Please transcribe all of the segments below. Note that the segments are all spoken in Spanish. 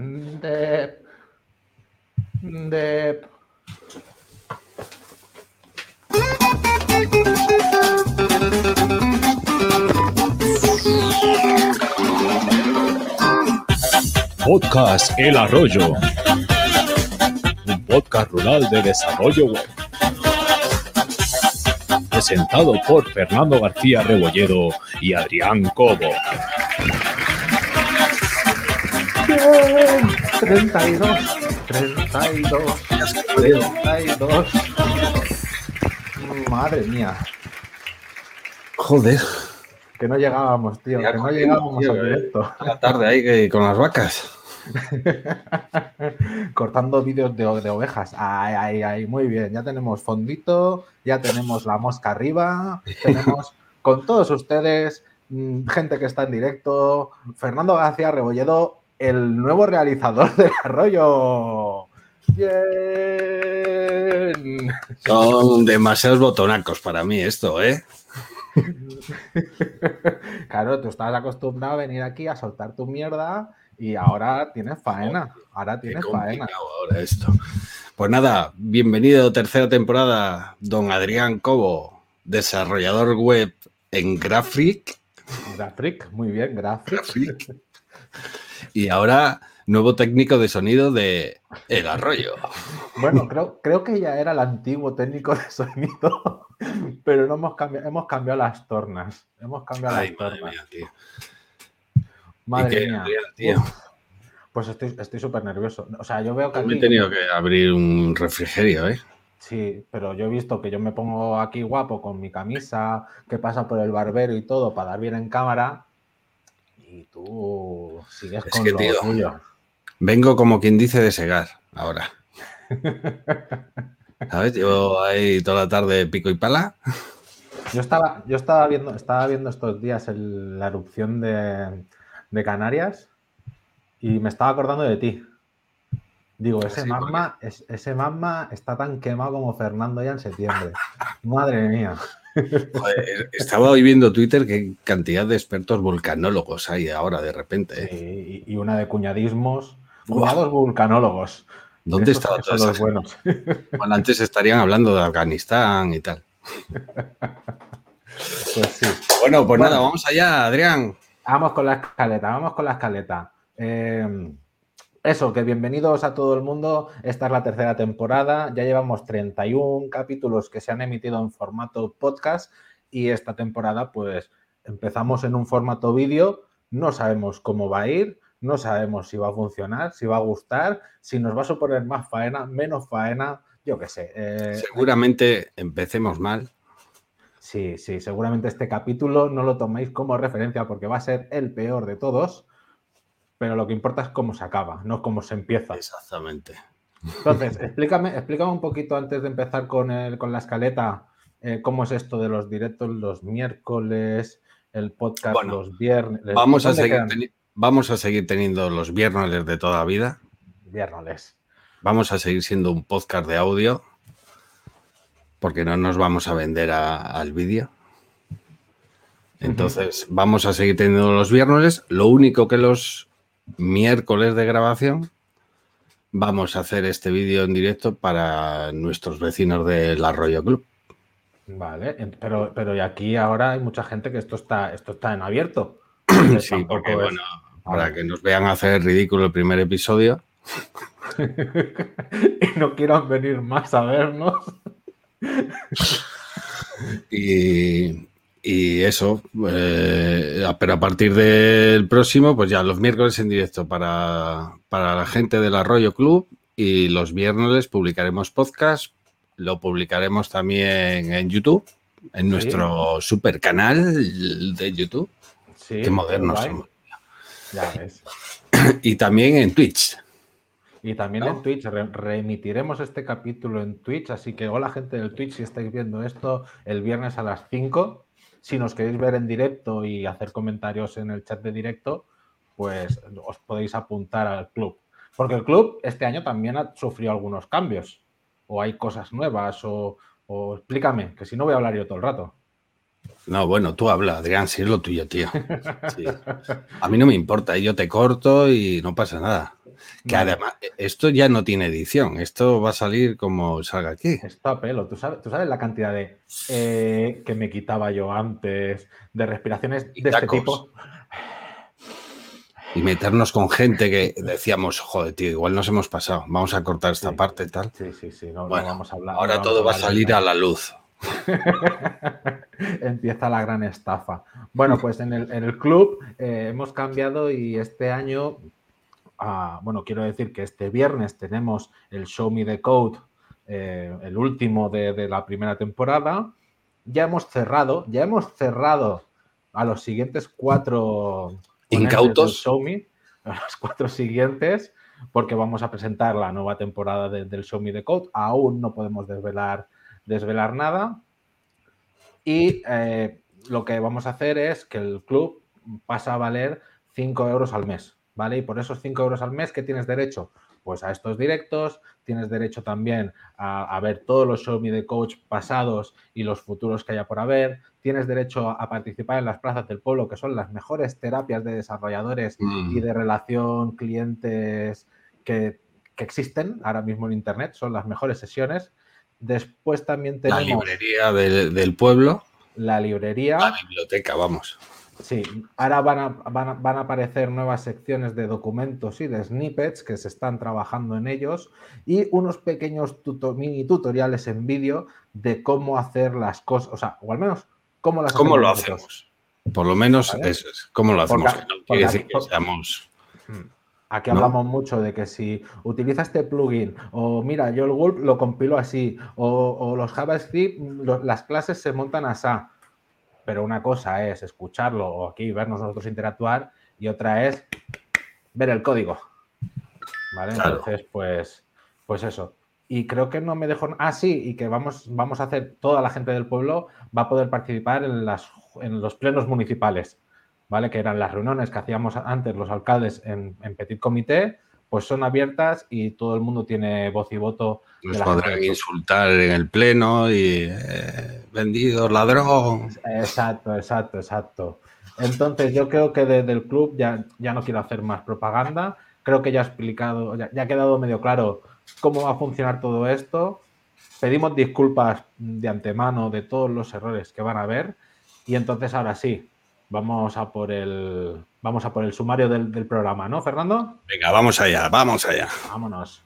Dep. Dep. Podcast El Arroyo. Un podcast rural de desarrollo web. Presentado por Fernando García Rebolledo y Adrián Cobo. 32, 32, 32. Madre mía, Joder, que no llegábamos, tío, Ya que no llegábamos tío, al eh. directo. la tarde ahí que con las vacas. Cortando vídeos de, de ovejas. Ay, ay, ay, muy bien. Ya tenemos fondito, ya tenemos la mosca arriba, tenemos con todos ustedes, mm, gente que está en directo, Fernando García Rebolledo, el nuevo realizador del arroyo. Bien. Son demasiados botonacos para mí esto, ¿eh? Claro, tú estabas acostumbrado a venir aquí a soltar tu mierda y ahora tienes faena. Ahora Qué tienes faena. complicado ahora esto. Pues nada, bienvenido tercera temporada, don Adrián Cobo, desarrollador web en Graphic. Graphic, muy bien, Graphic. Graphic. Y ahora nuevo técnico de sonido de El Arroyo. Bueno, creo, creo que ya era el antiguo técnico de sonido, pero no hemos cambiado, hemos cambiado las tornas. Hemos cambiado Ay, las madre tornas. mía, tío. Madre ¿Y qué, mía. Tío? Pues estoy súper nervioso. O sea, yo veo que Me he aquí- tenido que abrir un refrigerio, ¿eh? Sí, pero yo he visto que yo me pongo aquí guapo con mi camisa, que pasa por el barbero y todo para dar bien en cámara. Y tú sigues Es con que, lo tío, tuyo. Vengo como quien dice de segar ahora. ¿Sabes? Llevo ahí toda la tarde pico y pala. Yo estaba, yo estaba viendo, estaba viendo estos días el- la erupción de, de Canarias y me estaba acordando de ti. Digo, ese Sí, magma, es- ese magma está tan quemado como Fernando ya en septiembre. Madre mía. Joder, estaba hoy viendo Twitter qué cantidad de expertos volcanólogos hay ahora de repente. ¿eh? Sí, y, una de cuñadismos, cuñados vulcanólogos. ¿Dónde Esos estaba esa los buenos? Bueno, antes estarían hablando de Afganistán y tal. Pues sí. Bueno, pues Bueno. nada, vamos allá, Adrián. Vamos con la escaleta, vamos con la escaleta. Eh, eso, que bienvenidos a todo el mundo. Esta es la tercera temporada. Ya llevamos 31 capítulos que se han emitido en formato podcast y esta temporada pues empezamos en un formato vídeo. No sabemos cómo va a ir, no sabemos si va a funcionar, si va a gustar, si nos va a suponer más faena, menos faena, yo qué sé. Eh, Seguramente empecemos mal. Sí, sí, seguramente este capítulo no lo toméis como referencia porque va a ser el peor de todos, pero lo que importa es cómo se acaba, no cómo se empieza. Exactamente. Entonces, explícame, explícame un poquito antes de empezar con, el, con la escaleta, eh, cómo es esto de los directos los miércoles, el podcast Bueno, los viernes. Vamos a, ¿Dónde seguir vamos a seguir teniendo los viernes de toda vida. Viernes. Vamos a seguir siendo un podcast de audio. Porque no nos vamos a vender a- al vídeo. Entonces, vamos a seguir teniendo los viernes. Lo único que los miércoles de grabación vamos a hacer este vídeo en directo para nuestros vecinos del Arroyo Club. Vale, pero, pero y aquí ahora hay mucha gente que esto está, esto está en abierto. Sí, porque es- bueno, para que nos vean hacer ridículo el primer episodio. y no quieran venir más a vernos. Y, y eso, eh, pero a partir del próximo, pues ya los miércoles en directo para, para la gente del Arroyo Club y los viernes publicaremos podcast, lo publicaremos también en YouTube, en nuestro super canal de YouTube. Sí, Qué modernos somos. Ya ves. Y también en Twitch. Y también ¿No? en Twitch, re- reemitiremos este capítulo en Twitch, así que hola gente del Twitch, si estáis viendo esto el viernes a las 5, si nos queréis ver en directo y hacer comentarios en el chat de directo, pues os podéis apuntar al club. Porque el club este año también ha sufrido algunos cambios, o hay cosas nuevas, o, o explícame, que si no voy a hablar yo todo el rato. No, bueno, tú habla, Adrián, si es lo tuyo, tío. A mí no me importa, yo te corto y no pasa nada. Que además, esto ya no tiene edición, esto va a salir como salga aquí. Esto a pelo, ¿tú sabes, tú sabes la cantidad de eh, que me quitaba yo antes, de respiraciones de este tipo. Y meternos con gente que decíamos, joder, tío, igual nos hemos pasado, vamos a cortar esta parte y tal. Sí, sí, sí, no, vamos a hablar. Ahora todo va a salir a la luz. Empieza la gran estafa. Bueno, pues en el, club eh, hemos cambiado y este año, ah, bueno, quiero decir que este viernes tenemos el Show Me the Code, eh, el último de, la primera temporada. Ya hemos cerrado, ya hemos cerrado a los siguientes cuatro incautos Show Me, a los cuatro siguientes, porque vamos a presentar la nueva temporada del Show Me the Code. Aún no podemos desvelar desvelar nada. Y eh, lo que vamos a hacer es que el club pasa a valer 5 euros al mes, ¿vale? Y por esos 5 euros al mes, ¿qué tienes derecho? Pues a estos directos, tienes derecho también a, ver todos los show me de coach pasados y los futuros que haya por haber, tienes derecho a participar en las plazas del pueblo, que son las mejores terapias de desarrolladores y mm. de relación clientes que, que existen ahora mismo en Internet, son las mejores sesiones Después también tenemos... La librería del pueblo. La librería. La biblioteca, vamos. Sí, ahora van a, van, a, aparecer nuevas secciones de documentos y de snippets que se están trabajando en ellos y unos pequeños mini tutoriales en vídeo de cómo hacer las cosas, o sea, o al menos cómo las ¿Cómo lo hacemos? Por lo menos es, cómo lo hacemos. quiere decir que seamos... Hmm. Aquí hablamos mucho de que si utiliza este plugin o mira, yo el Gulp lo compilo así o, los JavaScript, las clases se montan así. Pero una cosa es escucharlo o aquí vernos nosotros interactuar y otra es ver el código. ¿Vale? Entonces, pues, pues eso. Y creo que no me dejo. Ah, sí, y que vamos, vamos a hacer, toda la gente del pueblo va a poder participar en, las, en los plenos municipales. ¿vale? Que eran las reuniones que hacíamos antes los alcaldes en, Petit Comité, pues son abiertas y todo el mundo tiene voz y voto. Nos podrán insultar en el pleno y eh, vendido, ladrón. Exacto, exacto, exacto. Entonces yo creo que desde el club ya, ya no quiero hacer más propaganda. Creo que ya ha explicado, ya, ya ha quedado medio claro cómo va a funcionar todo esto. Pedimos disculpas de antemano de todos los errores que van a haber. Y entonces ahora sí, Vamos a por el, vamos a por el sumario del, programa, ¿no, Fernando? Venga, vamos allá, vamos allá. Vámonos.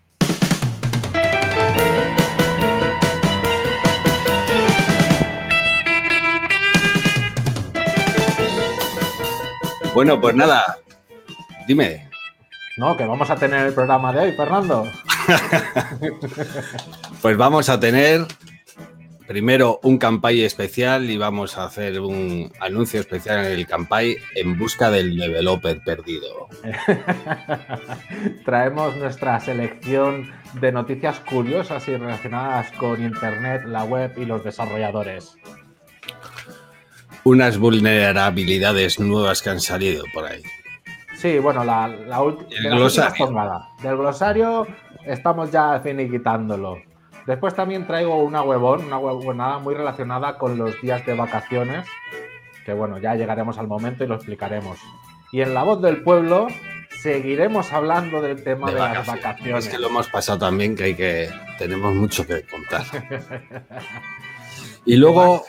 Bueno, pues nada, dime. No, que vamos a tener el programa de hoy, Fernando. pues vamos a tener primero un campay especial y vamos a hacer un anuncio especial en el campay en busca del developer perdido. Traemos nuestra selección de noticias curiosas y relacionadas con Internet, la web y los desarrolladores. Unas vulnerabilidades nuevas que han salido por ahí. Sí, bueno, la, última... Del glosario estamos ya finiquitándolo. Después también traigo una huevón, una huevonada muy relacionada con los días de vacaciones, que bueno, ya llegaremos al momento y lo explicaremos. Y en la voz del pueblo seguiremos hablando del tema de, las vacaciones. Es que lo hemos pasado también, que hay que tenemos mucho que contar. y luego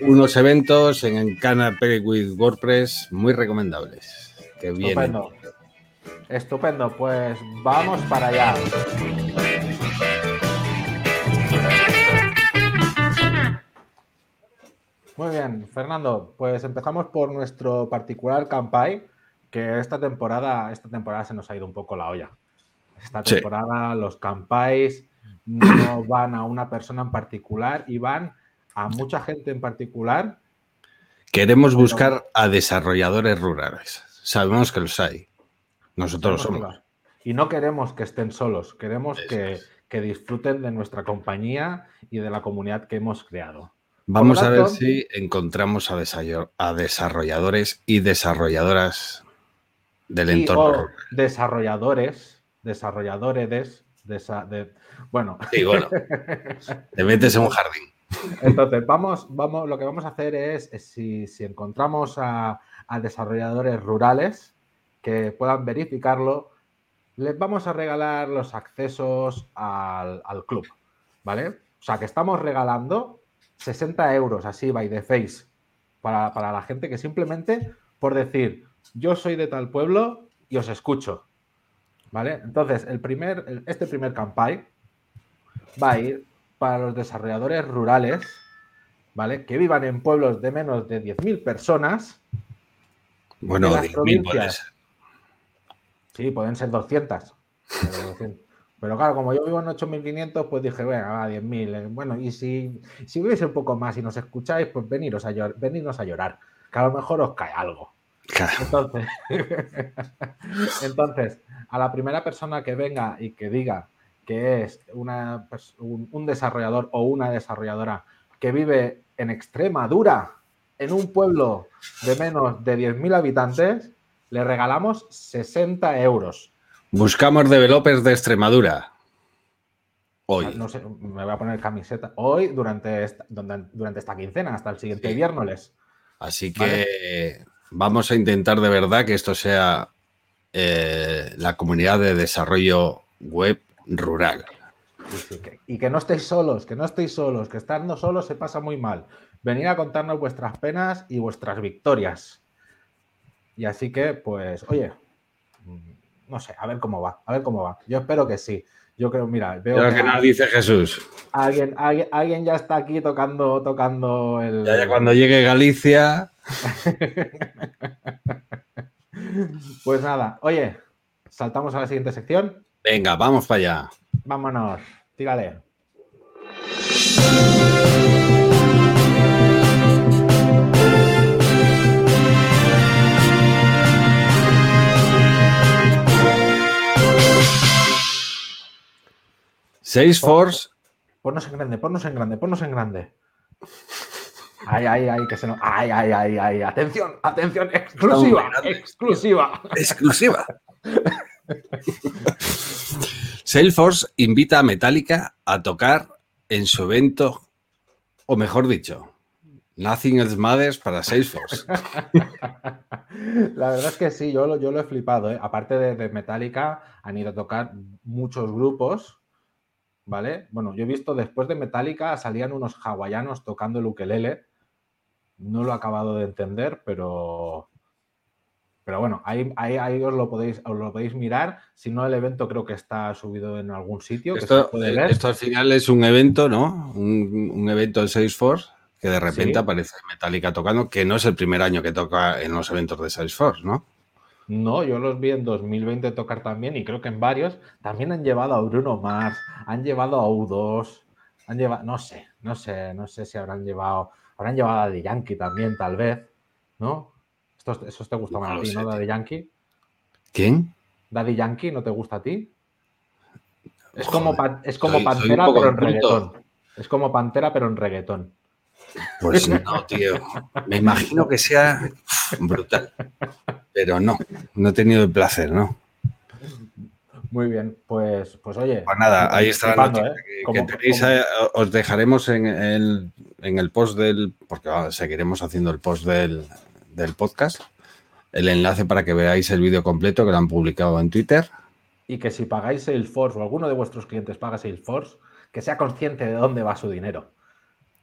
unos eventos en Canapé with WordPress muy recomendables. Que Estupendo. Estupendo, pues vamos para allá. Muy bien, Fernando, pues empezamos por nuestro particular campaign, que esta temporada, esta temporada se nos ha ido un poco la olla. Esta temporada los campais no van a una persona en particular y van a mucha gente en particular. Queremos buscar a desarrolladores rurales. Sabemos que los hay. Nosotros somos. Y no queremos que estén solos, queremos que, que disfruten de nuestra compañía y de la comunidad que hemos creado. Vamos a ver si encontramos a, desarrolladores y desarrolladoras del entorno. desarrolladores, desarrolladores, de, bueno. Sí, bueno. Te metes en un jardín. Entonces, vamos, vamos, lo que vamos a hacer es, si, encontramos a, desarrolladores rurales que puedan verificarlo, les vamos a regalar los accesos al, al club, ¿vale? O sea, que estamos regalando 60 euros así, by the face, para, para la gente que simplemente por decir, yo soy de tal pueblo y os escucho. ¿Vale? Entonces, el primer, este primer campaign va a ir para los desarrolladores rurales, ¿vale? Que vivan en pueblos de menos de 10.000 personas. Bueno, En las 10.000 puede provincias. ser. Sí, pueden ser 200. Pero, 200. Pero claro, como yo vivo en 8.500, pues dije, venga, va, 10.000. eh, Bueno, y si, si vivís un poco más y nos escucháis, pues veniros a, llor- venidnos a llorar, que a lo mejor os cae algo. Claro. Entonces, entonces, a la primera persona que venga y que diga que es una, un, un desarrollador o una desarrolladora que vive en Extremadura, en un pueblo de menos de 10.000 habitantes, le regalamos 60 euros. Buscamos developers de Extremadura. Hoy. Ah, No sé, me voy a poner camiseta. Hoy, durante esta, durante, esta quincena, hasta el siguiente Sí. viernes. Así que vamos a intentar de verdad que esto sea eh, la comunidad de desarrollo web rural. Sí, sí, que- y que no estéis solos, que no estéis solos, que estando solos se pasa muy mal. Venid a contarnos vuestras penas y vuestras victorias. Y así que, pues, oye, no sé, a ver cómo va, a ver cómo va. Yo espero que sí. Yo creo, mira, veo que que nos dice Jesús. alguien, alguien, alguien ya está aquí tocando, tocando el. Ya, ya cuando llegue Galicia, Pues nada, oye, saltamos a la siguiente sección. venga, vamos para allá. Vámonos, tírale. Salesforce, Ponnos en grande, ponnos en grande, ponnos en grande. Ay, ay, ay, que se nos. Ay, ay, ay, ay. Atención, atención, exclusiva, exclusiva. exclusiva. Salesforce invita a Metallica a tocar en su evento, o mejor dicho, Nothing Else Matters para Salesforce. La verdad es que sí, yo lo, yo lo he flipado. ¿eh? Aparte de, de Metallica, han ido a tocar muchos grupos, ¿vale? Bueno, yo he visto después de Metallica salían unos hawaianos tocando el ukelele. No lo he acabado de entender, pero. Pero bueno, ahí, ahí, ahí os, lo podéis, os lo podéis mirar. Si no, el evento creo que está subido en algún sitio. Que Esto, se puede ver. esto al final es un evento, ¿no? Un, un evento de Salesforce que de repente Sí. aparece Metallica tocando, que no es el primer año que toca en los eventos de Salesforce, ¿no? No, yo los vi en 2020 tocar también y creo que en varios también han llevado a Bruno Mars, han llevado a U2, han llevado, no sé, no sé, no sé si habrán llevado, habrán llevado a The Yankee también, tal vez, ¿no? Estos, esos te gustan No a ti, sé, ¿no? Daddy Yankee. ¿Quién? Daddy Yankee, ¿no te gusta a ti? Es Joder, como, pa- es como soy- Pantera, pero en reggaetón. Es como Pantera, pero en reggaetón. Pues no, tío. Me imagino que sea brutal. Pero no, no he tenido el placer, ¿no? Muy bien, pues, pues oye. Pues nada, ahí está la noticia ¿eh? que, tenéis. eh, os dejaremos en el, en el post del. Porque ah, seguiremos haciendo el post del, del podcast. El enlace para que veáis el vídeo completo que lo han publicado en Twitter. y que si pagáis Salesforce o alguno de vuestros clientes paga Salesforce, que sea consciente de dónde va su dinero.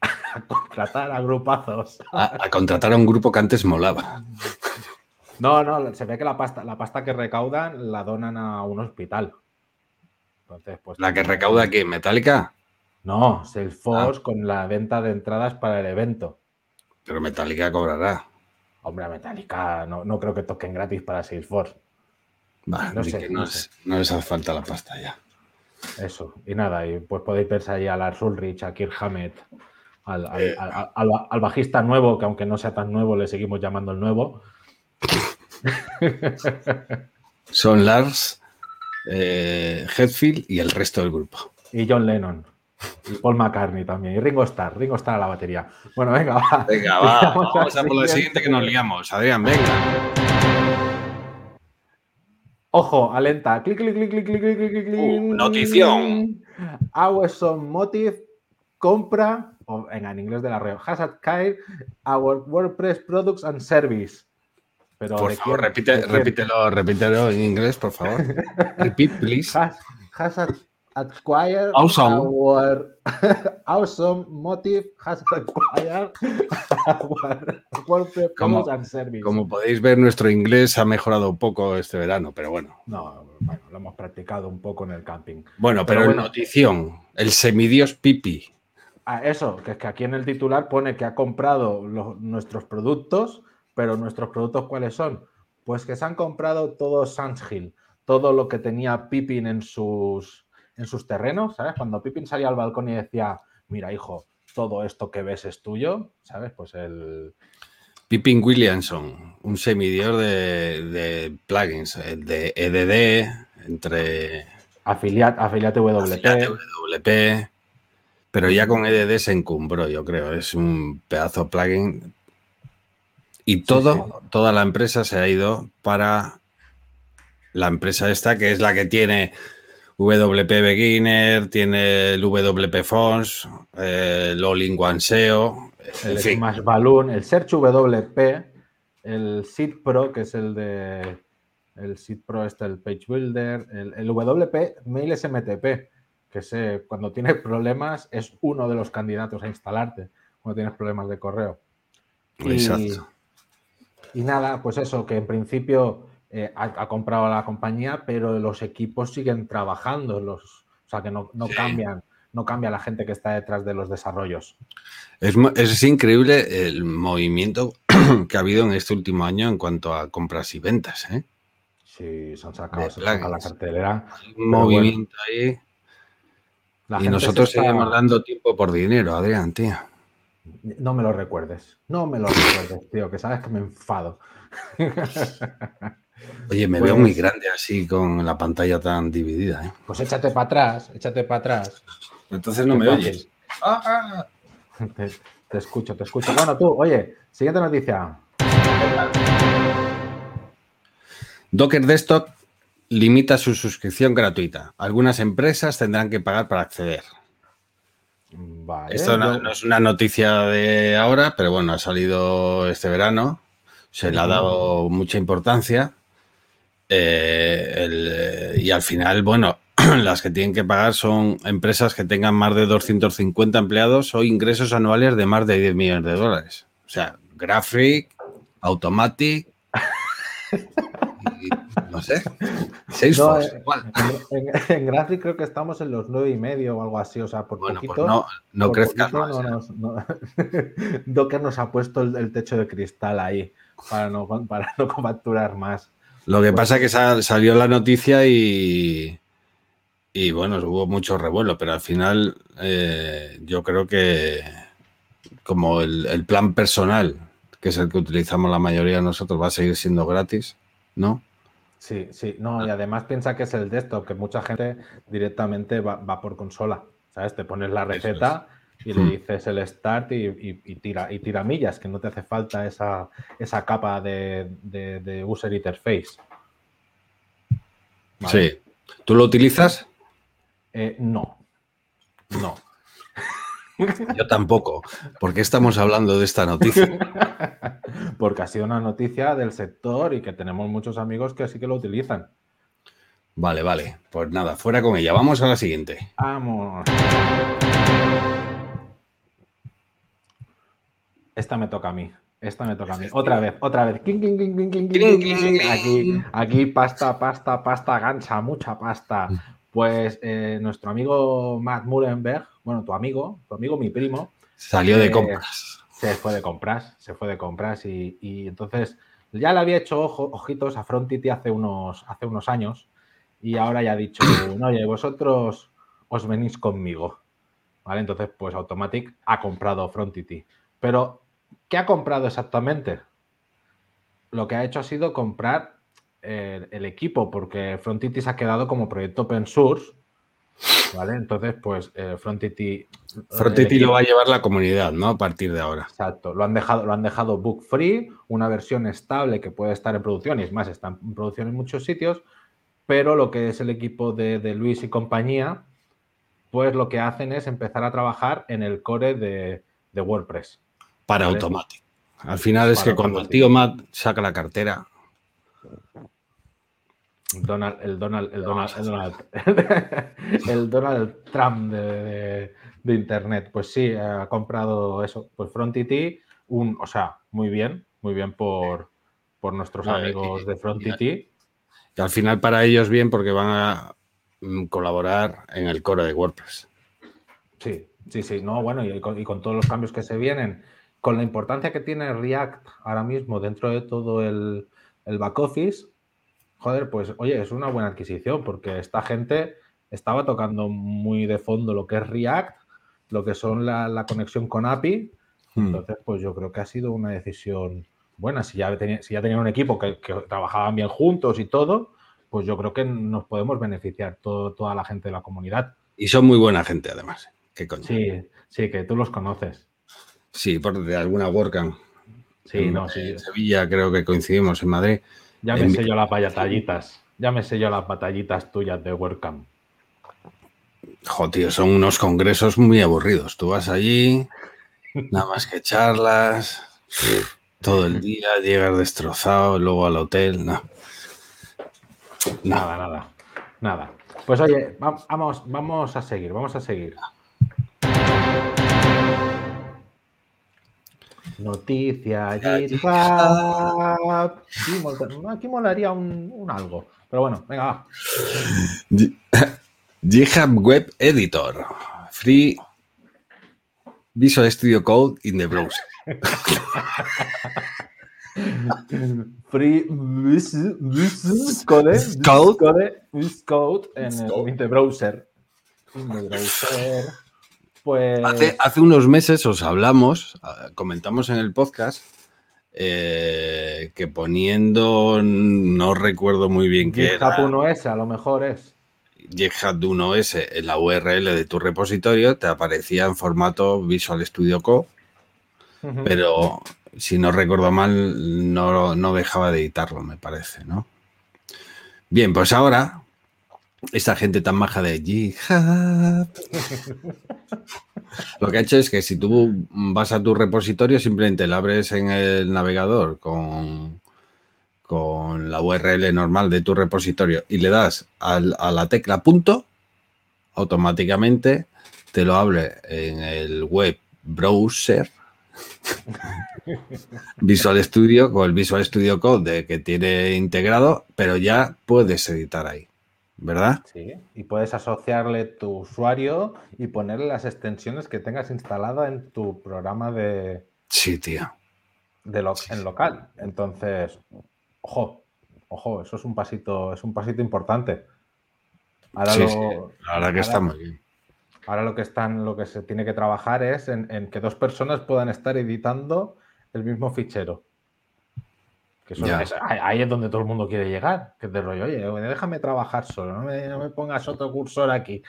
A contratar a grupazos. A, a contratar a un grupo que antes molaba. No, no, se ve que la pasta, la pasta que recaudan la donan a un hospital. Entonces, pues. La que recauda aquí en Metallica. No, Ah. Salesforce con la venta de entradas para el evento. Pero Metallica cobrará. Hombre, Metallica no, no creo que toquen gratis para Salesforce. Vale, No sé, no no, sé. es- no les hace falta la pasta ya. Eso, y nada, y pues podéis verse ahí a Lars Ulrich, a Kirk Hammett, al, al- al- al- al bajista nuevo, que aunque no sea tan nuevo, le seguimos llamando el nuevo. Son Lars, eh, Hetfield y el resto del grupo. Y John Lennon. Y Paul McCartney también. Y Ringo Starr. Ringo Starr a la batería. Bueno, venga, va. Venga, va. Vamos, vamos a por lo siguiente que nos liamos. Adrián, venga. Ojo, alenta. Clic, clic, clic, clic, clic, clic, clic, clic. Uh, notición. Awesome Motive compra, o en, en inglés de la red, Hazard Kyle, our WordPress products and service. Pero Por ¿de favor, quién? repite, repítelo, repítelo en inglés, por favor. Repeat, please. Has, has acquired Awesome. our awesome motive has acquired our WordPress Como- products and service. Como podéis ver, nuestro inglés ha mejorado un poco este verano, pero bueno. No, bueno, lo hemos practicado un poco en el camping. Bueno, Pero pero, bueno. notición, el semidios Pipi. Ah, eso, que es que aquí en el titular pone que ha comprado los- nuestros productos, pero nuestros productos ¿cuáles son? Pues que se han comprado todo Hill, todo lo que tenía Pippin en sus, en sus terrenos, ¿sabes? Cuando Pippin salía al balcón y decía, mira hijo, todo esto que ves es tuyo, ¿sabes? Pues el... Pippin Williamson, un semidios de, de plugins, eh, de EDD, entre Afiliate, Afiliate WP. Afiliate WP, pero ya con EDD se encumbró, yo creo. Es un pedazo de plugin. Y todo, toda la empresa se ha ido para la empresa esta, que es la que tiene WP Beginner, tiene el WP Fonts, el All en el. Smash Balloon, el Search WP, el Seed Pro, que es el de el Seed Pro, este, el Page Builder, el, el WP Mail SMTP, que sé, cuando tienes problemas es uno de los candidatos a instalarte cuando tienes problemas de correo. Exacto. Y nada, pues eso, que en principio eh, ha, ha comprado la compañía, pero los equipos siguen trabajando, los, o sea que no, no Sí. cambian, no cambia la gente que está detrás de los desarrollos. Es, es increíble el movimiento que ha habido en este último año en cuanto a compras y ventas. ¿eh? Sí, se han sacado, se la cartelera. Un movimiento ahí. Y nosotros está- seguimos dando tiempo por dinero, Adrián, tío. No me lo recuerdes, no me lo recuerdes, tío, que sabes que me enfado. Oye, me Pues- veo muy grande así con la pantalla tan dividida. ¿eh? Pues échate para atrás, échate para atrás. Entonces no me oyes. Te, te escucho, te escucho. Bueno, tú, oye, siguiente noticia. Docker Desktop limita su suscripción gratuita. Algunas empresas tendrán que pagar para acceder. Vale. Esto no, yo- no es una noticia de ahora, pero bueno, ha salido este verano. Se le ha dado mucha importancia. Eh, el, y al final, bueno, las que tienen que pagar son empresas que tengan más de 250 empleados o ingresos anuales de más de 10 millones de dólares. O sea, Graphic, Automatic, no sé, Salesforce. No, eh. En, en- en Graphic creo que estamos en los nueve y medio o algo así, o sea, por Bueno, poquito. pues no, no por crezcas poquito más. no ¿eh? nos- no- Docker nos ha puesto el, el techo de cristal ahí para no, para no facturar más. Lo que Pues- pasa es que sal- salió la noticia y, y bueno, hubo mucho revuelo, pero al final eh, yo creo que como el, el plan personal, que es el que utilizamos la mayoría de nosotros, va a seguir siendo gratis, ¿no? Sí, sí, no, y además piensa que es el desktop, que mucha gente directamente va, va por consola, ¿sabes? Te pones la receta y le Hmm. dices el start y, y- y tira, y tira millas, que no te hace falta esa, esa capa de, de- de user interface. ¿Vale? Sí. ¿Tú lo utilizas? Eh, no, no. Yo tampoco. ¿Por qué estamos hablando de esta noticia? Porque ha sido una noticia del sector y que tenemos muchos amigos que sí que lo utilizan. Vale, vale. Pues nada, fuera con ella. Vamos a la siguiente. Vamos. Esta me toca a mí. Esta me toca a mí. Otra vez, otra vez. Aquí, aquí pasta, pasta, pasta, gancha, mucha pasta. Pues eh, nuestro amigo Matt Mullenberg, bueno, tu amigo, tu amigo, mi primo, Salió de Eh, compras. se fue de compras, se fue de compras y, y entonces ya le había hecho ojo- ojitos a Frontity hace unos, hace unos años y ahora ya ha dicho, no, oye, vosotros os venís conmigo. ¿Vale? Entonces, pues Automatic ha comprado Frontity. Pero, ¿qué ha comprado exactamente? Lo que ha hecho ha sido comprar eh, el equipo, porque Frontity se ha quedado como proyecto open source. ¿Vale? Entonces, pues eh, Frontity. el Frontity equipo- lo va a llevar la comunidad, ¿no? A partir de ahora. Exacto, lo han dejado, lo han dejado book free, una versión estable que puede estar en producción, y es más, está en producción en muchos sitios, pero lo que es el equipo de, de Luis y compañía, pues lo que hacen es empezar a trabajar en el core de, de WordPress. Para Vale. Automatic. Al final es Para que cuando el tío Matt saca la cartera, Donald, el Donald, el Donald, el Donald, el Donald Trump de, de- de Internet. Pues sí, ha comprado eso, pues Frontity, un, o sea, muy bien, muy bien por, por nuestros No, amigos y- de Frontity. que al final para ellos bien porque van a mm, colaborar en el core de WordPress. Sí, sí, sí, no, bueno, y con, y con todos los cambios que se vienen, con la importancia que tiene React ahora mismo dentro de todo el, el back office, joder, pues oye, es una buena adquisición porque esta gente estaba tocando muy de fondo lo que es React, lo que son la, la conexión con API, Hmm. entonces pues yo creo que ha sido una decisión buena. Si ya, tenía, si ya tenían un equipo que, que trabajaban bien juntos y todo, pues yo creo que nos podemos beneficiar todo- toda la gente de la comunidad. Y son muy buena gente además. ¿Qué coño? Sí, sí, que tú los conoces. Sí, por de alguna WordCamp. Sí, en, no, sí. en Sevilla creo que coincidimos en Madrid. Ya me sé yo las batallitas. Ya me sé yo las batallitas tuyas de WordCamp. Jo, tío, son unos congresos muy aburridos. Tú vas allí, nada más que charlas, todo el día, llegas destrozado, luego al hotel. No. No. Nada, nada. Nada. Pues oye, va- vamos, vamos a seguir, vamos a seguir. Noticia, GitHub. Sí, Aquí molaría un, un algo. Pero bueno, venga, va. GitHub Web Editor. Free Visual Studio Code in the browser. Free vis- vis- code, Code. en el Code. in the browser. In the browser. Pues Hace, hace unos meses os hablamos, ah, comentamos en el podcast, eh, que poniendo, no recuerdo muy bien qué era, 1S a lo mejor es. GitHub 1S en la URL de tu repositorio, te aparecía en formato Visual Studio Ujú. pero si no recuerdo mal, no, no dejaba de editarlo, me parece, ¿no? Bien, pues ahora, esta gente tan maja de GitHub, lo que ha hecho es que si tú vas a tu repositorio, simplemente la abres en el navegador con, con la URL normal de tu repositorio y le das a la tecla punto, automáticamente te lo abre en el web browser Visual Studio con el Visual Studio Code de- que tiene integrado, pero ya puedes editar ahí, ¿verdad? Sí, y puedes asociarle tu usuario y ponerle las extensiones que tengas instalada en tu programa de, Sí, tío. de lo- en local. Entonces, ojo, ojo, eso es un pasito, es un pasito importante. Ahora, Sí, lo, verdad que está muy bien. ahora lo que están, lo que se tiene que trabajar es en, en que dos personas puedan estar editando el mismo fichero. Que ahí es donde todo el mundo quiere llegar. Que de rollo, oye, déjame trabajar solo, no me, no me pongas otro cursor aquí.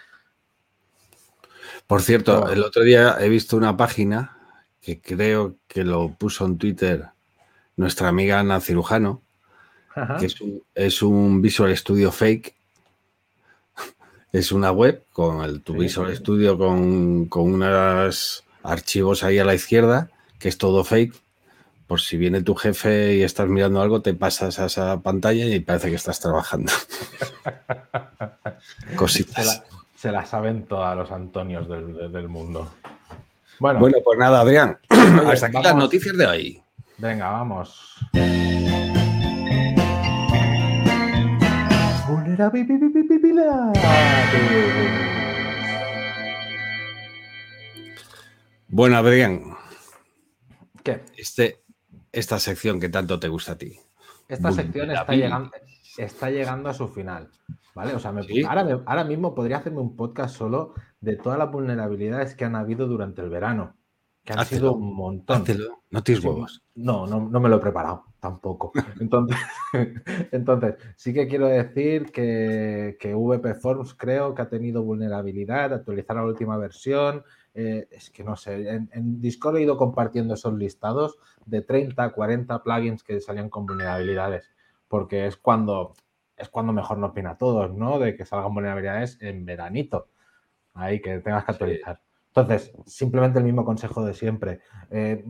Por cierto, el otro día he visto una página que creo que lo puso en Twitter nuestra amiga Ana Cirujano, Ajá. que es un, es un Visual Studio fake. Es una web con el, tu Sí, Visual sí. Studio con, con unos archivos ahí a la izquierda, que es todo fake. Por si viene tu jefe y estás mirando algo, te pasas a esa pantalla y parece que estás trabajando. Se, Cositas. la- se la saben todos los Antonios del, del- mundo. Bueno, Bueno, pues nada, Adrián. Oye, Hasta aquí las noticias de hoy. venga, vamos. Bueno, Adrián, ¿Qué? este, esta sección que tanto te gusta a ti. Esta sección está llegando, está llegando a su final. ¿Vale? O sea, me- Sí. ahora, me- ahora mismo podría hacerme un podcast solo de todas las vulnerabilidades que han habido durante el verano. Que han sido un montón. No tienes Sí, huevos. No, no, no me lo he preparado tampoco. Entonces, entonces sí que quiero decir que, que VP Forms creo que ha tenido vulnerabilidad, actualizar la última versión. Eh, es que no sé, en, en Discord he ido compartiendo esos listados de 30, 40 plugins que salían con vulnerabilidades, porque es cuando, es cuando mejor nos viene a todos, ¿no? De que salgan vulnerabilidades en veranito, ahí que tengas que Sí. Entonces, simplemente el mismo consejo de siempre. Eh,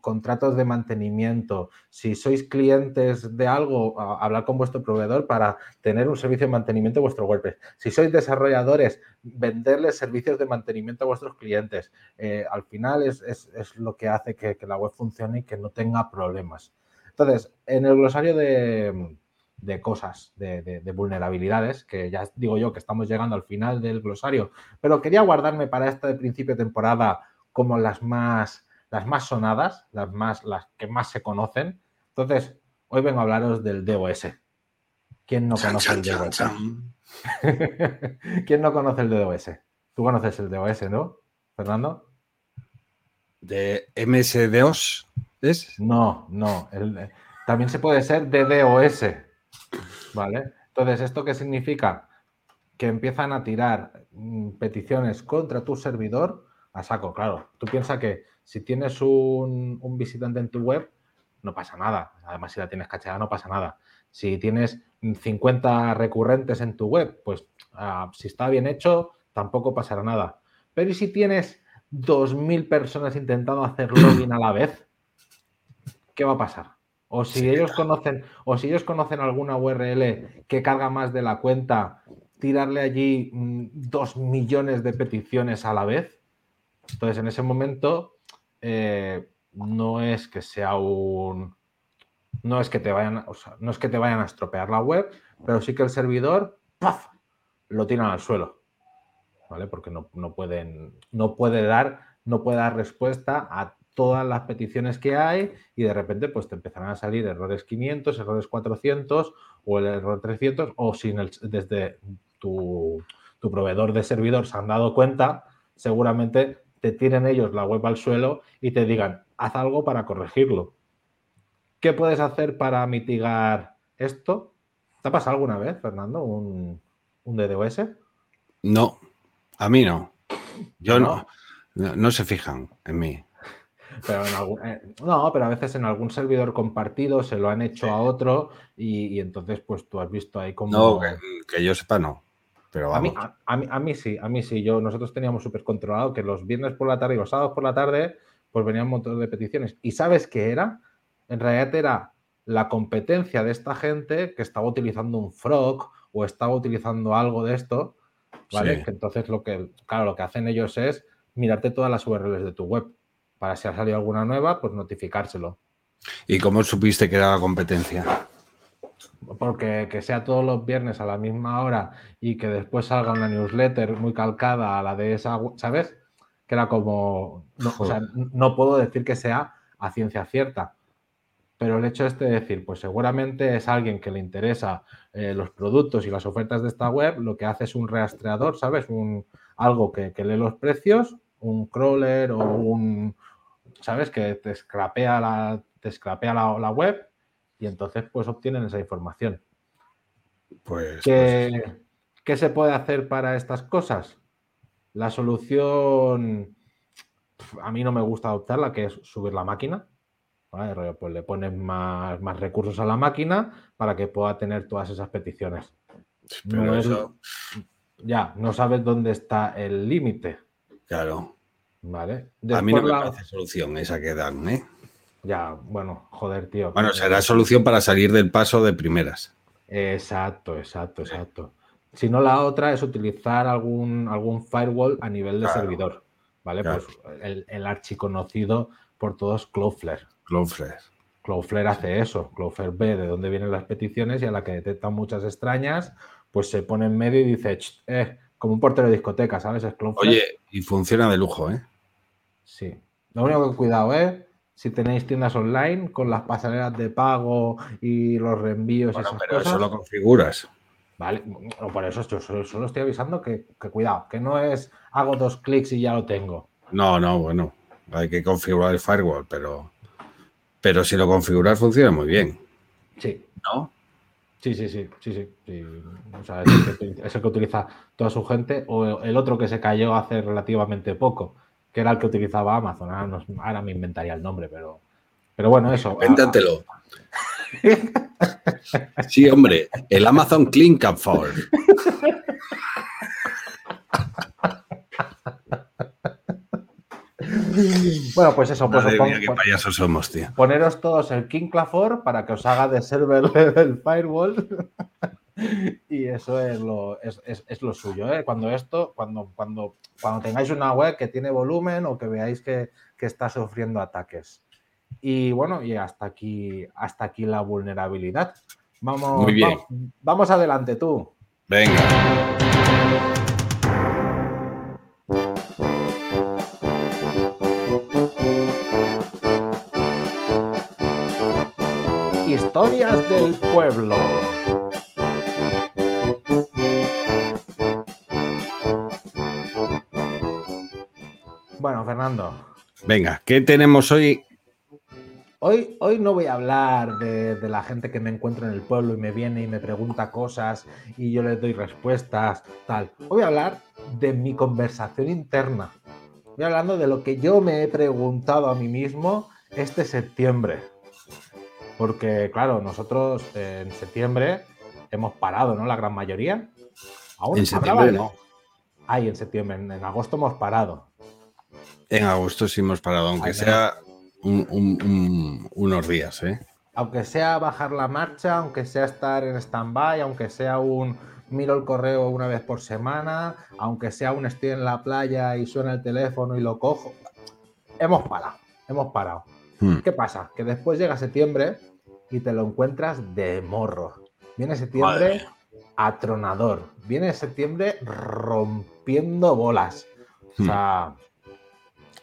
contratos de mantenimiento. Si sois clientes de algo, hablar con vuestro proveedor para tener un servicio de mantenimiento de vuestro WordPress. Si sois desarrolladores, venderles servicios de mantenimiento a vuestros clientes. Eh, al final es, lo que hace que la web funcione y que no tenga problemas. Entonces, en el glosario de de cosas, de, vulnerabilidades, que ya digo yo que estamos llegando al final del glosario, pero quería guardarme para este principio de temporada como las más, las más sonadas, las, más, las que más se conocen. Entonces, hoy vengo a hablaros del DOS. ¿Quién no conoce el DOS? ¿Quién no conoce el DOS? Tú conoces el DOS, ¿no, Fernando? ¿De MS-DOS? ¿Es? No, no. también se puede ser DDoS. ¿Vale? Entonces, ¿esto qué significa? Que empiezan a tirar mm, peticiones contra tu servidor a saco. Claro, tú piensas que si tienes un, visitante en tu web, no pasa nada. Además, si la tienes cachada, no pasa nada. Si tienes 50 recurrentes en tu web, pues ah, si está bien hecho, tampoco pasará nada. Pero ¿y si tienes 2.000 personas intentando hacer login a la vez? ¿Qué va a pasar? O si ellos conocen, o si ellos conocen alguna URL que carga más de la cuenta, tirarle allí mm, dos millones de peticiones a la vez. Entonces, en ese momento, eh, no es que sea un. No es que te vayan, o sea, no es que te vayan a estropear la web, pero sí que el servidor ¡paf! lo tiran al suelo. ¿Vale? Porque no, no, pueden, no puede dar, no puede dar respuesta a todas las peticiones que hay y de repente pues te empezarán a salir errores 500, errores 400 o el error 300 o si desde tu, proveedor de servidor se han dado cuenta, seguramente te tiren ellos la web al suelo y te digan, haz algo para corregirlo. ¿Qué puedes hacer para mitigar esto? ¿Te ha pasado alguna vez, Fernando, un, un DDoS? No, a mí no. Yo no, no se fijan en mí. Pero eh, no, pero a veces en algún servidor compartido se lo han hecho a otro y, entonces pues tú has visto ahí como... No, que, yo sepa no. Pero a, mí, a, mí, sí, a mí sí. Yo, nosotros teníamos súper controlado que los viernes por la tarde y los sábados por la tarde pues venían un montón de peticiones. ¿Y sabes qué era? En realidad era la competencia de esta gente que estaba utilizando un frog o estaba utilizando algo de esto, ¿vale? Que entonces lo que, claro, lo que hacen ellos es mirarte todas las URLs de tu web para si ha salido alguna nueva, pues notificárselo. ¿Y cómo supiste que era la competencia? Porque que sea todos los viernes a la misma hora y que después salga una newsletter muy calcada a la de esa, ¿sabes? Que era como, no, o sea, no puedo decir que sea a ciencia cierta, pero el hecho este de decir, pues seguramente es alguien que le interesa eh, los productos y las ofertas de esta web, lo que hace es un rastreador, ¿sabes? Un, algo que, que lee los precios, un crawler o un, ¿sabes? Que te scrapea la, te la, web y entonces pues obtienen esa información. Pues, ¿Qué, pues ¿Qué, se puede hacer para estas cosas? La solución, a mí no me gusta adoptarla, que es subir la máquina. Pues le pones más, más, recursos a la máquina para que pueda tener todas esas peticiones. ya, no sabes dónde está el límite. Claro. Vale. a mí no me parece solución esa que dan, ¿eh? Ya, bueno, joder, tío. Bueno, será solución para salir del paso de primeras. Exacto, exacto, exacto. Si no, la otra es utilizar algún, algún firewall a nivel de servidor. ¿Vale? Pues el, el archiconocido por todos Cloudflare. Cloudflare. Cloudflare hace eso. Cloudflare ve de dónde vienen las peticiones y a la que detectan muchas extrañas, pues se pone en medio y dice, eh, como un portero de discoteca, ¿sabes? Es Oye, y funciona de lujo, ¿eh? Sí. Lo único que cuidado, ¿eh? Si tenéis tiendas online con las pasarelas de pago y los reenvíos y esas pero eso lo configuras. Vale, por eso yo solo, estoy avisando que, cuidado, que no es hago dos clics y ya lo tengo. No, no, bueno, hay que configurar el firewall, pero, pero si lo configuras funciona muy bien. Sí. ¿No? Sí, sí, sí, sí, sí. O sea, es el, que, utiliza toda su gente o el otro que se cayó hace relativamente poco, que era el que utilizaba Amazon. Ahora, me inventaría el nombre, pero, pero bueno, eso. Invéntatelo. Sí, hombre, el Amazon Clean Cup Bueno, pues eso, pues Madre pon- mía, qué pon- payasos somos, tío. poneros todos el King Clafor para que os haga de server el firewall. y eso es lo, es, es- es lo suyo. ¿eh? Cuando esto, cuando, cuando, cuando tengáis una web que tiene volumen o que veáis que, que está sufriendo ataques. Y bueno, y hasta aquí, hasta aquí la vulnerabilidad. Vamos, Muy bien. va- vamos adelante tú. Venga. Historias del pueblo. Bueno, Fernando, Venga, ¿qué tenemos hoy? hoy, hoy no voy a hablar de, de la gente que me encuentro en el pueblo y me viene y me pregunta cosas y yo les doy respuestas, tal. Hoy voy a hablar de mi conversación interna. Voy hablando de lo que yo me he preguntado a mí mismo este septiembre. Porque, claro, nosotros eh, en septiembre hemos parado, ¿no? La gran mayoría. Aún En septiembre no. Ay, en septiembre, en, en agosto hemos parado. En agosto sí hemos parado, aunque Ay, sea un- un- un- unos días, ¿eh? Aunque sea bajar la marcha, aunque sea estar en stand-by, aunque sea un miro el correo una vez por semana, aunque sea un estoy en la playa y suena el teléfono y lo cojo. Hemos parado, hemos parado. Hmm. ¿Qué pasa? Que después llega septiembre y te lo encuentras de morro. Viene septiembre atronador. Viene septiembre rompiendo bolas. O Hmm. sea,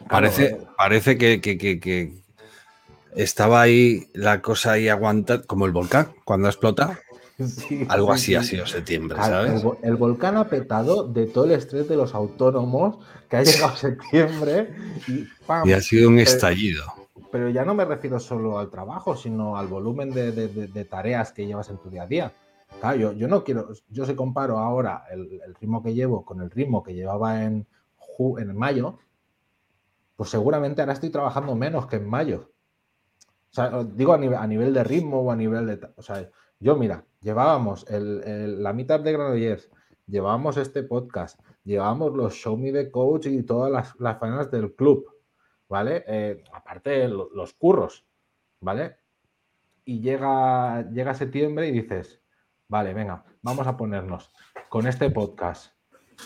Parece, eh, parece que, que- que- que estaba ahí la cosa ahí aguantando, como el volcán cuando explota. sí, Algo sí, así sí. ha sido septiembre, El, ¿sabes? el volcán ha petado de todo el estrés de los autónomos que ha llegado septiembre y ¡pam! Y ha sido un Eh, estallido. Pero ya no me refiero solo al trabajo, sino al volumen de, de- de- de tareas que llevas en tu día a día. Yo, no quiero, yo si comparo ahora el, ritmo que llevo con el ritmo que llevaba en, en mayo, pues seguramente ahora estoy trabajando menos que en mayo. O sea, digo a nivel, de ritmo o a nivel de... O sea, yo mira, llevábamos el, la meetup de Granollers, llevábamos este podcast, llevábamos los Show Me the Coach y todas las, las faenas del club, ¿vale? Eh, aparte lo- los curros, ¿vale? Y llega, llega septiembre y dices, vale, venga, vamos a ponernos con este podcast,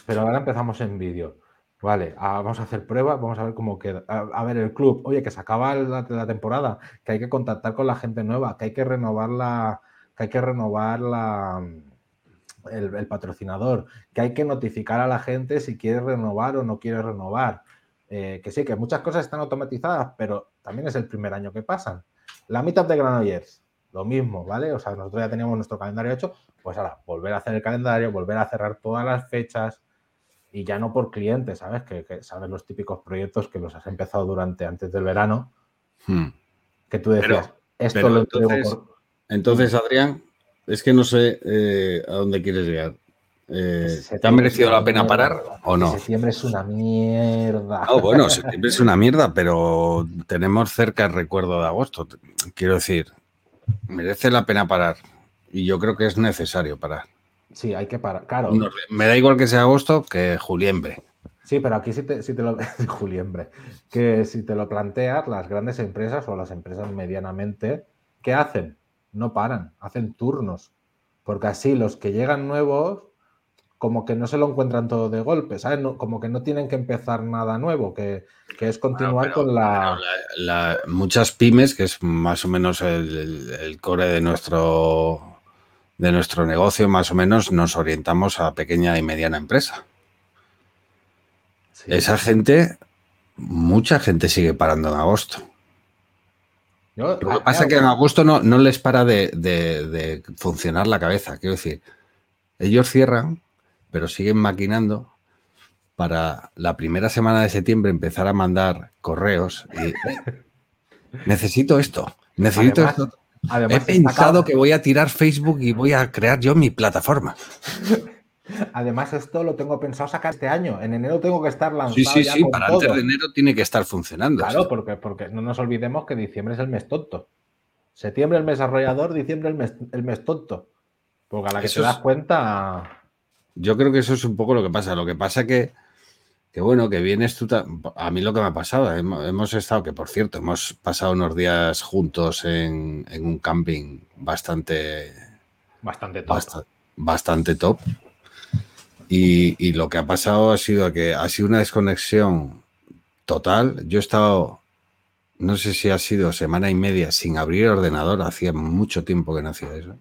pero ahora empezamos en vídeo. Vale, ah, vamos a hacer pruebas, vamos a ver cómo queda. A, ver, el club, oye, que se acaba la, la temporada, que hay que contactar con la gente nueva, que hay que renovar la, que hay que renovar la, el, el patrocinador, que hay que notificar a la gente si quiere renovar o no quiere renovar. Eh, que sí, que muchas cosas están automatizadas, pero también es el primer año que pasan. La mitad de Granollers, lo mismo, ¿vale? O sea, nosotros ya teníamos nuestro calendario hecho, pues ahora, volver a hacer el calendario, volver a cerrar todas las fechas y ya no por clientes, ¿sabes? Que, que sabes los típicos proyectos que los has empezado durante antes del verano, Hmm. que tú decías, esto pero lo entrego entonces- por... Entonces, Adrián, es que no sé eh, a dónde quieres llegar. Eh, ¿Te ha merecido la pena parar o no? Septiembre es una mierda. No, bueno, septiembre es una mierda, pero tenemos cerca el recuerdo de agosto. Quiero decir, merece la pena parar. Y yo creo que es necesario parar. Sí, hay que parar. Claro, me da igual que sea agosto que juliembre. Sí, pero aquí sí te, sí te lo. Juliembre. Que si te lo planteas, las grandes empresas o las empresas medianamente, ¿qué hacen? No paran, hacen turnos. Porque así los que llegan nuevos, como que no se lo encuentran todo de golpe, ¿sabes? No- como que no tienen que empezar nada nuevo, que, que es continuar Bueno, con la. pero la- la- muchas pymes, que es más o menos el, core de nuestro, de nuestro negocio, más o menos nos orientamos a pequeña y mediana empresa. Sí. Esa gente, mucha gente sigue parando en agosto. Yo- Lo ah, que pasa es que en agosto no, no les para de, de- de funcionar la cabeza. Quiero decir, ellos cierran, pero siguen maquinando para la primera semana de septiembre empezar a mandar correos y necesito esto, necesito Además- esto. además He pensado que voy a tirar Facebook y voy a crear yo mi plataforma. Además, esto lo tengo pensado sacar este año. En enero tengo que estar lanzado. Sí, sí, ya sí, con para todo. antes de enero tiene que estar funcionando. Claro, porque, porque no nos olvidemos que diciembre es el mes tonto. Septiembre el mes arrollador, diciembre el mes, el mes tonto. Porque a la que Eso te das cuenta. Yo creo que eso es un poco lo que pasa. Lo que pasa que, que bueno, que vienes tú. A mí lo que me ha pasado, hemos, estado, que por cierto, hemos pasado unos días juntos en, un camping bastante. Bastante top. bastante top. Y, lo que ha pasado ha sido que ha sido una desconexión total. Yo he estado, no sé si ha sido semana y media sin abrir el ordenador, hacía mucho tiempo que no hacía eso.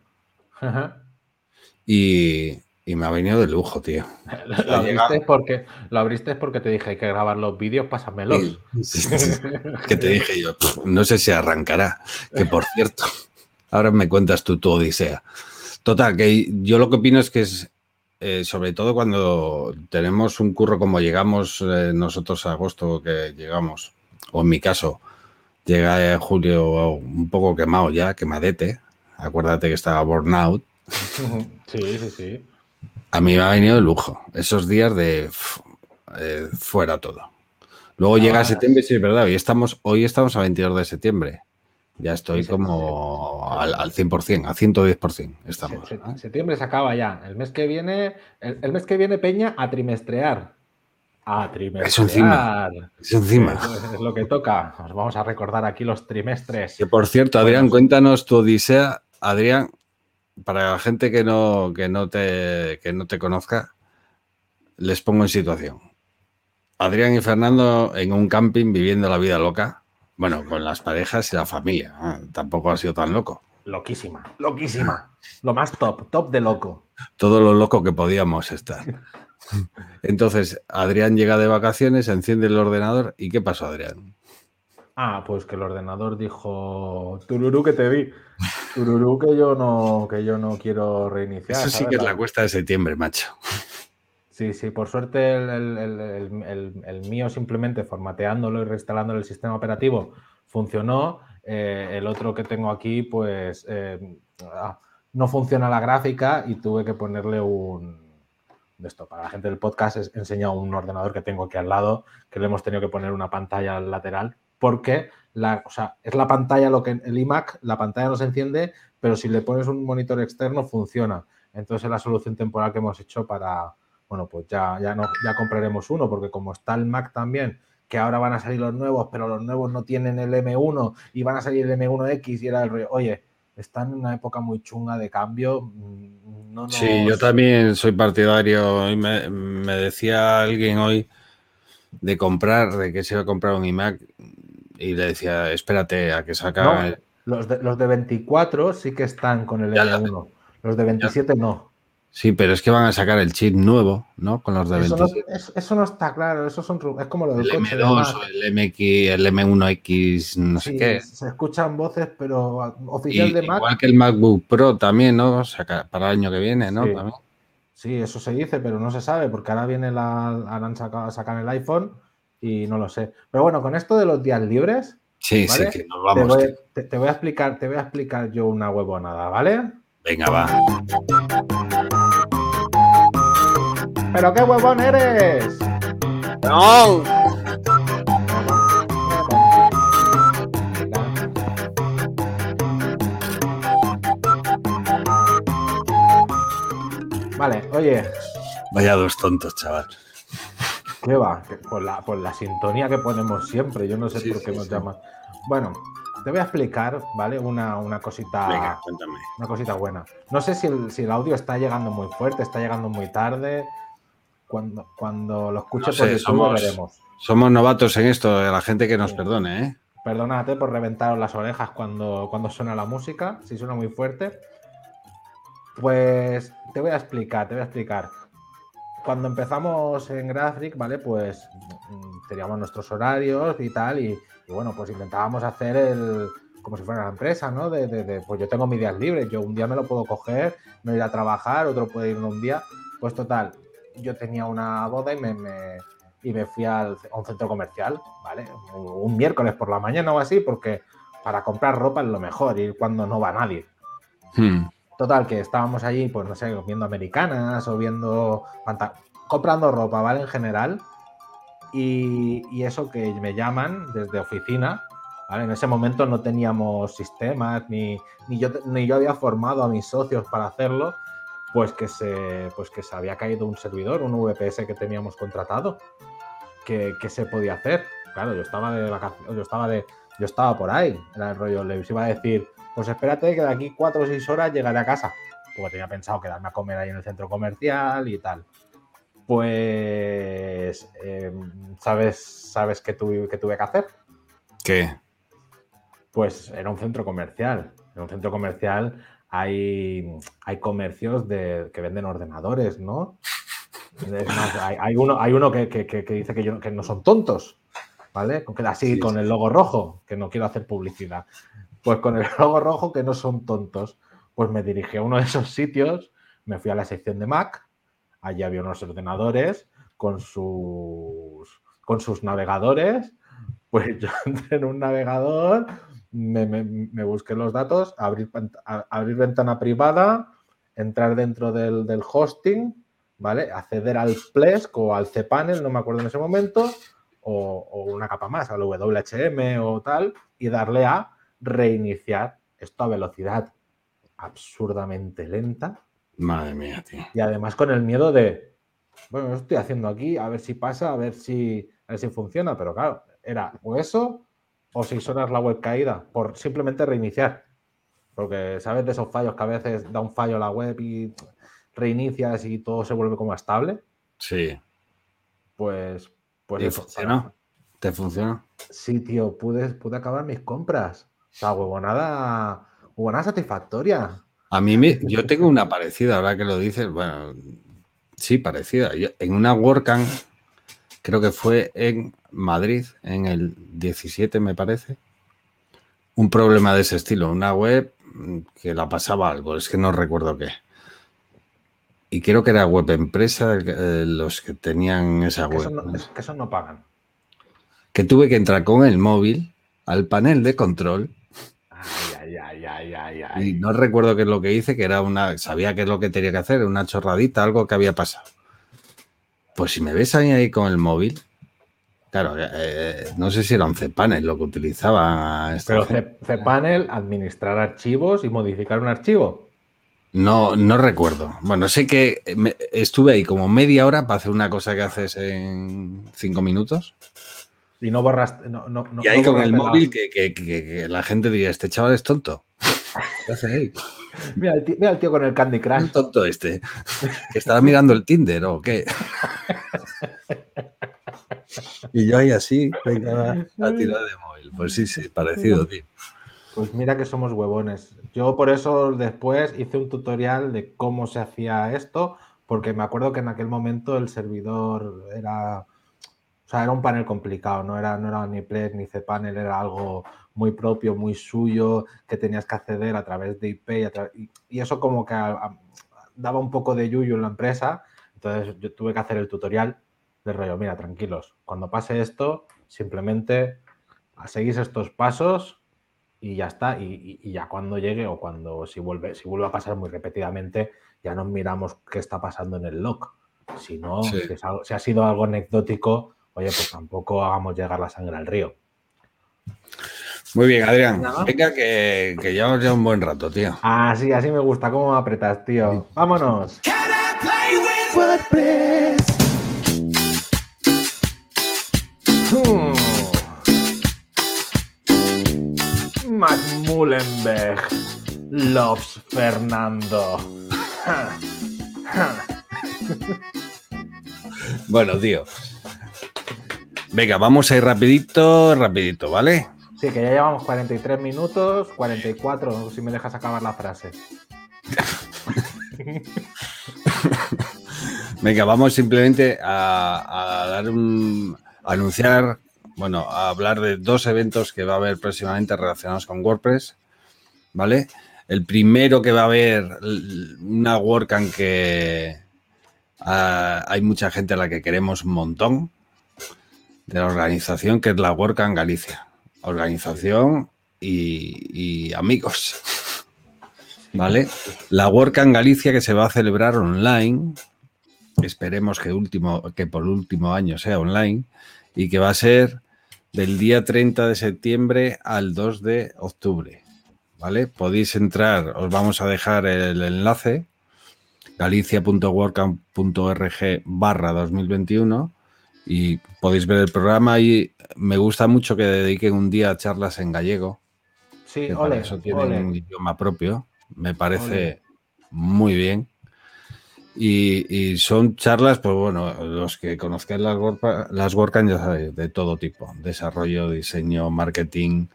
Y, me ha venido de lujo, tío. Lo, abriste porque, lo abriste porque te dije hay que grabar los vídeos, pásamelos. que te dije yo, no sé si arrancará, que por cierto, ahora me cuentas tú tu odisea. Total, que yo lo que opino es que es, eh, sobre todo cuando tenemos un curro como llegamos eh, nosotros a agosto que llegamos, o en mi caso, llega en julio un poco quemado ya, quemadete, acuérdate que estaba burnout. Sí, sí, sí. A mí me ha venido de lujo, esos días de eh, fuera todo. Luego llega ah. septiembre, sí, es verdad, hoy estamos, hoy estamos a 22 de septiembre. Ya estoy como al, al 100%, a 110% estamos. Septiembre se acaba ya. El mes que viene, el, mes que viene Peña a trimestrear. A trimestrear. Eso encima. Eso encima. Es, lo que toca. Nos vamos a recordar aquí los trimestres. Que por cierto, Adrián, cuéntanos tu odisea. Adrián, para la gente que no, que no, te, que no te conozca, les pongo en situación. Adrián y Fernando en un camping viviendo la vida loca bueno, con las parejas y la familia. Ah, tampoco ha sido tan loco. Loquísima, loquísima. Lo más top, top de loco. Todo lo loco que podíamos estar. Entonces, Adrián llega de vacaciones, enciende el ordenador. ¿Y qué pasó, Adrián? Ah, pues que el ordenador dijo, Tururú que te vi. Tururú que yo no, que yo no quiero reiniciar. Eso sí que es la cuesta de septiembre, macho. Sí, sí, por suerte el, mío simplemente formateándolo y reinstalándolo el sistema operativo funcionó. Eh, el otro que tengo aquí, pues eh, ah, no funciona la gráfica y tuve que ponerle un. De esto, para la gente del podcast, he enseñado un ordenador que tengo aquí al lado, que le hemos tenido que poner una pantalla lateral, porque la, o sea, es la pantalla lo que el iMac, la pantalla no se enciende, pero si le pones un monitor externo funciona. Entonces es la solución temporal que hemos hecho para, bueno, pues ya, ya, no, ya compraremos uno, porque como está el Mac también, que ahora van a salir los nuevos, pero los nuevos no tienen el M1 y van a salir el M1X y era el rollo, oye, están en una época muy chunga de cambio. Mm, sí, yo también soy partidario. Me, me decía alguien hoy de comprar, de que se iba a comprar un iMac y le decía, espérate a que saca... los, de, los de 24 sí que están con el M1, los de 27 no. Sí, pero es que van a sacar el chip nuevo, ¿no? Con los de eso No, eso, no está claro, eso son, es como lo del el M2 o el, MX, el M1X, no sé qué. Se escuchan voces, pero oficial de Mac. Igual que el MacBook Pro también, ¿no? para el año que viene, ¿no? Sí. eso se dice, pero no se sabe, porque ahora viene la. Harán sacar, sacar el iPhone y no lo sé. Pero bueno, con esto de los días libres. Sí, sí, que nos vamos. Te voy, a explicar, te voy a explicar yo una huevonada, ¿vale? Venga, va. ¿Pero qué huevón eres? ¡No! Vale, oye. Vaya dos tontos, chaval. ¿Qué va? Por la, por la sintonía que ponemos siempre. Yo no sé por qué nos llama. Bueno, te voy a explicar, ¿vale? Una, una cosita. Venga, cuéntame. Una cosita buena. No sé si el, si el audio está llegando muy fuerte, está llegando muy tarde cuando, cuando lo escuche pues somos, veremos. Somos novatos en esto, la gente que nos perdone, ¿eh? Perdónate por reventaros las orejas cuando, cuando suena la música, si suena muy fuerte. Pues te voy a explicar, te voy a explicar. Cuando empezamos en Graphic, ¿vale? Pues mm, teníamos nuestros horarios y tal, y, bueno, pues intentábamos hacer el, como si fuera una empresa, ¿no? Pues yo tengo mis días libres, yo un día me lo puedo coger, no ir a trabajar, otro puede ir un día. Pues total, yo tenía una boda y me, y me fui a un centro comercial, ¿vale? Un miércoles por la mañana o así, porque para comprar ropa es lo mejor, ir cuando no va nadie. Hmm. Total, que estábamos allí, pues no sé, viendo americanas o viendo. comprando ropa, ¿vale? En general. Y, y, eso que me llaman desde oficina, ¿vale? En ese momento no teníamos sistemas, ni, ni, yo, ni yo había formado a mis socios para hacerlo pues que se, pues que se había caído un servidor, un VPS que teníamos contratado. que, que se podía hacer. Claro, yo estaba de vacaciones, yo estaba de, yo estaba por ahí, era el rollo, les iba a decir, pues espérate que de aquí cuatro o seis horas llegaré a casa, porque tenía pensado quedarme a comer ahí en el centro comercial y tal. Pues, eh, ¿sabes, sabes qué, tuve, qué tuve que hacer? ¿Qué? Pues era un centro comercial. En un centro comercial hay, hay comercios de, que venden ordenadores, ¿no? Es más, hay, hay uno, hay uno que, que- que- que dice que, yo- que no son tontos, ¿vale? Así, Sí, con el logo rojo, que no quiero hacer publicidad. Pues con el logo rojo que no son tontos. Pues me dirigí a uno de esos sitios, me fui a la sección de Mac, allí había unos ordenadores con sus, con sus navegadores. Pues yo entré en un navegador, me, me- busqué los datos, abrir, abrir ventana privada, entrar dentro del, del hosting, ¿vale? Acceder al Plesk o al cPanel, no me acuerdo en ese momento, o, o una capa más, al WHM o tal, y darle a reiniciar esto a velocidad absurdamente lenta Madre mía, tío. y además con el miedo de, bueno, lo estoy haciendo aquí, a ver si pasa, a ver si, a ver si funciona, pero claro, era o eso o seis horas la web caída por simplemente reiniciar. Porque sabes de esos fallos que a veces da un fallo la web y reinicias y todo se vuelve como estable, Sí. pues, pues ¿Y eso, funcionó? ¿Te funcionó? Sí, tío, pude, pude acabar mis compras. O sea, huevonada, huevonada satisfactoria. A mí me, yo tengo una parecida, ahora que lo dices, bueno, sí, parecida. Yo- en una WordCamp, creo que fue en Madrid, en el 17 me parece, un problema de ese estilo, una web que la pasaba algo, es que no recuerdo qué. Y creo que era web empresa eh, los que tenían esa Que web. no, es- que eso no pagan. Que tuve que entrar con el móvil al panel de control Ay, ay, ay, ay, ay, Y no recuerdo qué es lo que hice, que era una. Sabía qué es lo que tenía que hacer, una chorradita, algo que había pasado. Pues si me ves ahí, ahí con el móvil, claro, eh, no sé si era un cPanel lo que utilizaba esta Pero cPanel, administrar archivos y modificar un archivo. No, no recuerdo. Bueno, sé que me- estuve ahí como media hora para hacer una cosa que haces en cinco minutos. Y no borras. No, no, y ahí no con el la- móvil que, que- que- que la gente diría, este chaval es tonto. ¿Qué hace ahí? Mira el, tío, mira el tío con el Candy Un Crush. tonto este. Que estaba mirando el Tinder o qué. Y yo ahí así, venga, a tirar de móvil. Pues sí, sí, parecido, tío. Pues mira que somos huevones. Yo por eso después hice un tutorial de cómo se hacía esto, porque me acuerdo que en aquel momento el servidor era, o sea, era un panel complicado, no era, no era ni Plex ni cPanel, era algo muy propio, muy suyo, que tenías que acceder a través de IP y, a tra- y- y eso como que a- a- daba un poco de yuyu en la empresa. Entonces yo tuve que hacer el tutorial de rollo, mira, tranquilos, cuando pase esto, simplemente seguís estos pasos y ya está. Y, ya cuando llegue o cuando si vuelve, si vuelve a pasar muy repetidamente, ya nos miramos qué está pasando en el log. Si no, Sí. si, es algo- si ha sido algo anecdótico, oye, pues tampoco hagamos llegar la sangre al río. Muy bien, Adrián. Venga, que, que llevamos ya un buen rato, tío. Así, así me gusta, cómo me apretas, tío. Vámonos. Hmm. Matt Mullenberg loves Fernando. Bueno, tío. Venga, vamos a ir rapidito, rapidito, ¿vale? Sí, que ya llevamos 43 minutos, 44, si me dejas acabar la frase. Venga, vamos simplemente a, a dar un. a anunciar, bueno, a hablar de dos eventos que va a haber próximamente relacionados con WordPress, ¿vale? El primero que va a haber una WordCamp que ah, hay mucha gente a la que queremos un montón de la organización, que es la WordCamp Galicia. Organización y, amigos. ¿Vale? La WordCamp Galicia que se va a celebrar online esperemos que, último, que por último año sea online y que va a ser del día 30 de septiembre al 2 de octubre. ¿Vale? Podéis entrar, os vamos a dejar el enlace galicia.wordcamp.org barra 2021 y podéis ver el programa y me gusta mucho que dediquen un día a charlas en gallego. Sí, que ole, para eso tienen ole. un idioma propio. Me parece Ole. muy bien. Y, y son charlas, pues bueno, los que conozcan las, las WordCamp ya sabéis, de todo tipo. Desarrollo, diseño, marketing,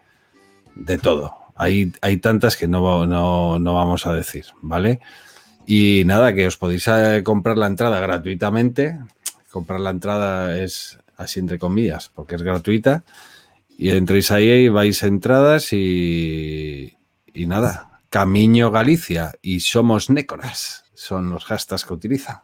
de todo. Hay, hay tantas que no, no, no vamos a decir, ¿vale? Y nada, que os podéis eh, comprar la entrada gratuitamente. Comprar la entrada es así entre comillas, porque es gratuita. Y entréis ahí y vais a entradas y, y nada. Camino Galicia y somos Nécoras. Son los hashtags que utilizan.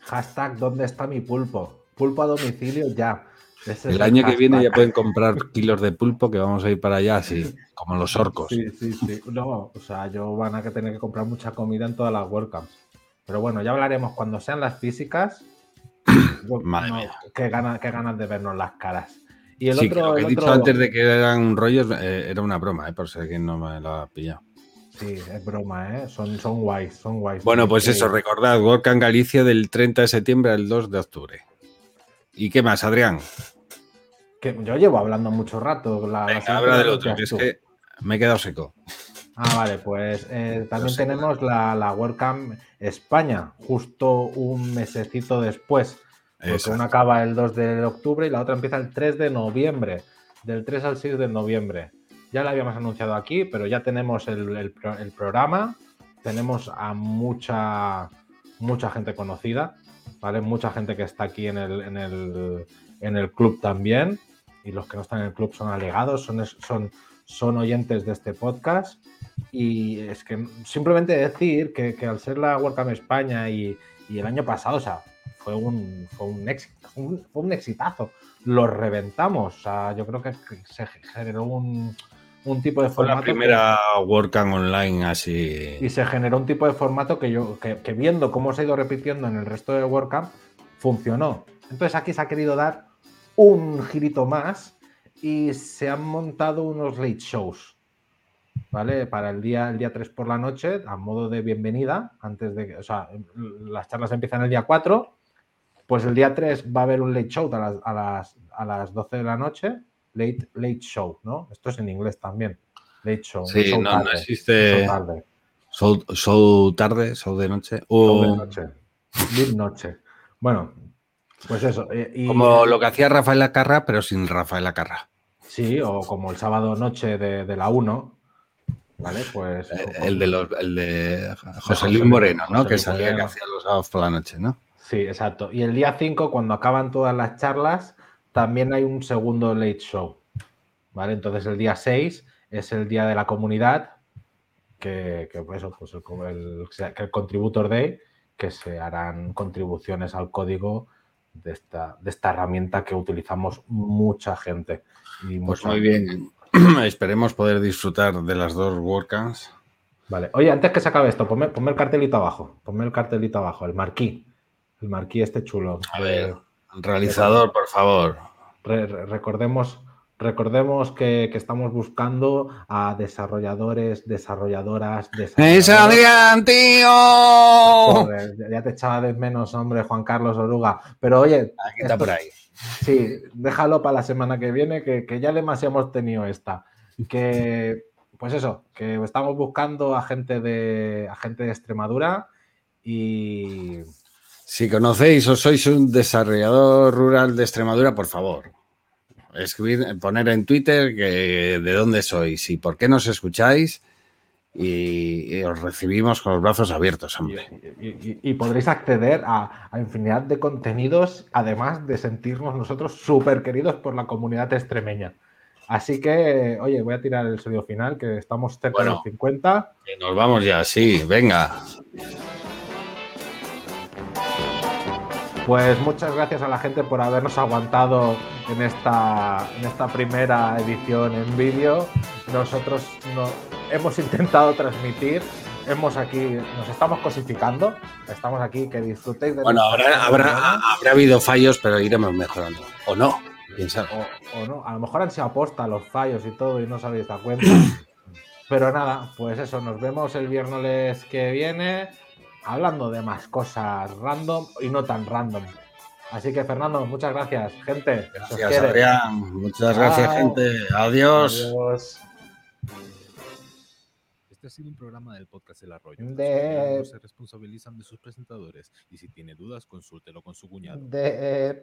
Hashtag ¿dónde está mi pulpo? Pulpo a domicilio ya. Ese es El año que viene ya pueden comprar kilos de pulpo que vamos a ir para allá así, como los orcos. Sí, sí, sí. No, o sea, yo van a tener que comprar mucha comida en todas las WordCamps. Pero bueno, ya hablaremos cuando sean las físicas. Madre mía. Qué ganas, qué ganas de vernos las caras. Y el Sí, otro, lo que he dicho otro- antes de que eran rollos eh, era una broma, eh, por si alguien no me lo ha pillado. Sí, es broma, ¿eh? Son, son guays, son guays. Bueno, pues Sí. eso, recordad, WordCamp Galicia del 30 de septiembre al 2 de octubre. ¿Y qué más, Adrián? Que yo llevo hablando mucho rato. La, Venga, habla del otro, que es que me he quedado seco. Ah, vale, pues eh, también tenemos la, la WordCamp España, justo un mesecito después. Porque Exacto. una acaba el 2 de octubre y la otra empieza el 3 de noviembre. Del 3 al 6 de noviembre. Ya la habíamos anunciado aquí, pero ya tenemos el, el pro- el programa. Tenemos a mucha, mucha gente conocida, ¿vale? Mucha gente que está aquí en el, en el, en el club también. Y los que no están en el club son alegados, son, son, son oyentes de este podcast. Y es que simplemente decir que, que al ser la WordCamp España y, y el año pasado, o sea, fue un, fue un éxito, un- fue un exitazo. Lo reventamos. O sea, yo creo que se generó un, un tipo de Fue la formato. que- primera WordCamp online así. y se generó un tipo de formato que yo, que, que viendo cómo se ha ido repitiendo en el resto de WordCamp, funcionó. Entonces aquí se ha querido dar un girito más y se han montado unos late shows. ¿Vale? Para el día, el día 3 por la noche, a modo de bienvenida, antes de que, o sea, las charlas empiezan el día 4, pues el día 3 va a haber un late show a las, a las, a las 12 de la noche, late, late show, ¿no? Esto es en inglés también. Late show. Sí, show no, no existe show tarde. show, show tarde, show de noche. Show de O noche. Noche. Bueno, pues eso. eh, y- como lo que hacía Rafael Acarra, pero sin Rafael Acarra. Sí, o como el sábado noche de, de la 1. ¿Vale? Pues. Eh, El de, los, el de José Luis Moreno, ¿no? José Que salía que Moreno. hacía los sábados por la noche, ¿no? Sí, exacto. Y el día 5, cuando acaban todas las charlas, también hay un segundo late show. ¿Vale? Entonces el día 6 es el día de la comunidad, que, que, pues, eso, pues el, el- que el Contributor Day, que se harán contribuciones al código de esta, de esta herramienta que utilizamos mucha gente. Y Pues mucha- muy bien. Esperemos poder disfrutar de las dos WordCamps. Vale. Oye, antes que se acabe esto, ponme, ponme el cartelito abajo. Ponme el cartelito abajo, el marquí. El marquí este chulo. A Eh, ver, realizador, por favor. re- re- recordemos, recordemos que, que estamos buscando a desarrolladores, desarrolladoras, ¡Es desarrolladoras. Adrián, tío! Joder, ya- te echaba de menos, hombre, Juan Carlos Oruga. Pero oye, Aquí está por ahí. Sí, déjalo para la semana que viene, que, que ya demasiado hemos tenido esta. Que, pues eso, que estamos buscando a gente de, a gente de Extremadura y Si conocéis o sois un desarrollador rural de Extremadura, por favor, escribir, poner en Twitter que de dónde sois y por qué nos escucháis y, y os recibimos con los brazos abiertos, hombre. y- podréis acceder a, a infinidad de contenidos, además de sentirnos nosotros súper queridos por la comunidad extremeña. Así que, oye, voy a tirar el sonido final, que estamos cerca de Bueno. los 50. Que Nos vamos ya, sí, venga. Pues muchas gracias a la gente por habernos aguantado en esta, en esta primera edición en vídeo. Nosotros no, hemos intentado transmitir, hemos aquí, nos estamos cosificando, estamos aquí, que disfrutéis de Bueno, habrá, habrá, habrá habido fallos, pero iremos mejorando. ¿O no? Sabe. o, o no, a lo mejor han sido aposta los fallos y todo y no os habéis dado cuenta. Pero nada, pues eso, nos vemos el viernes que viene hablando de más cosas random y no tan random. Así que, Fernando, muchas gracias, gente. Gracias, Adrián. Muchas gracias, gente. Adiós. Adiós. Este ha sido un programa del podcast El Arroyo. De- Los se responsabilizan de sus presentadores y si tiene dudas, consúltelo con su cuñado. De...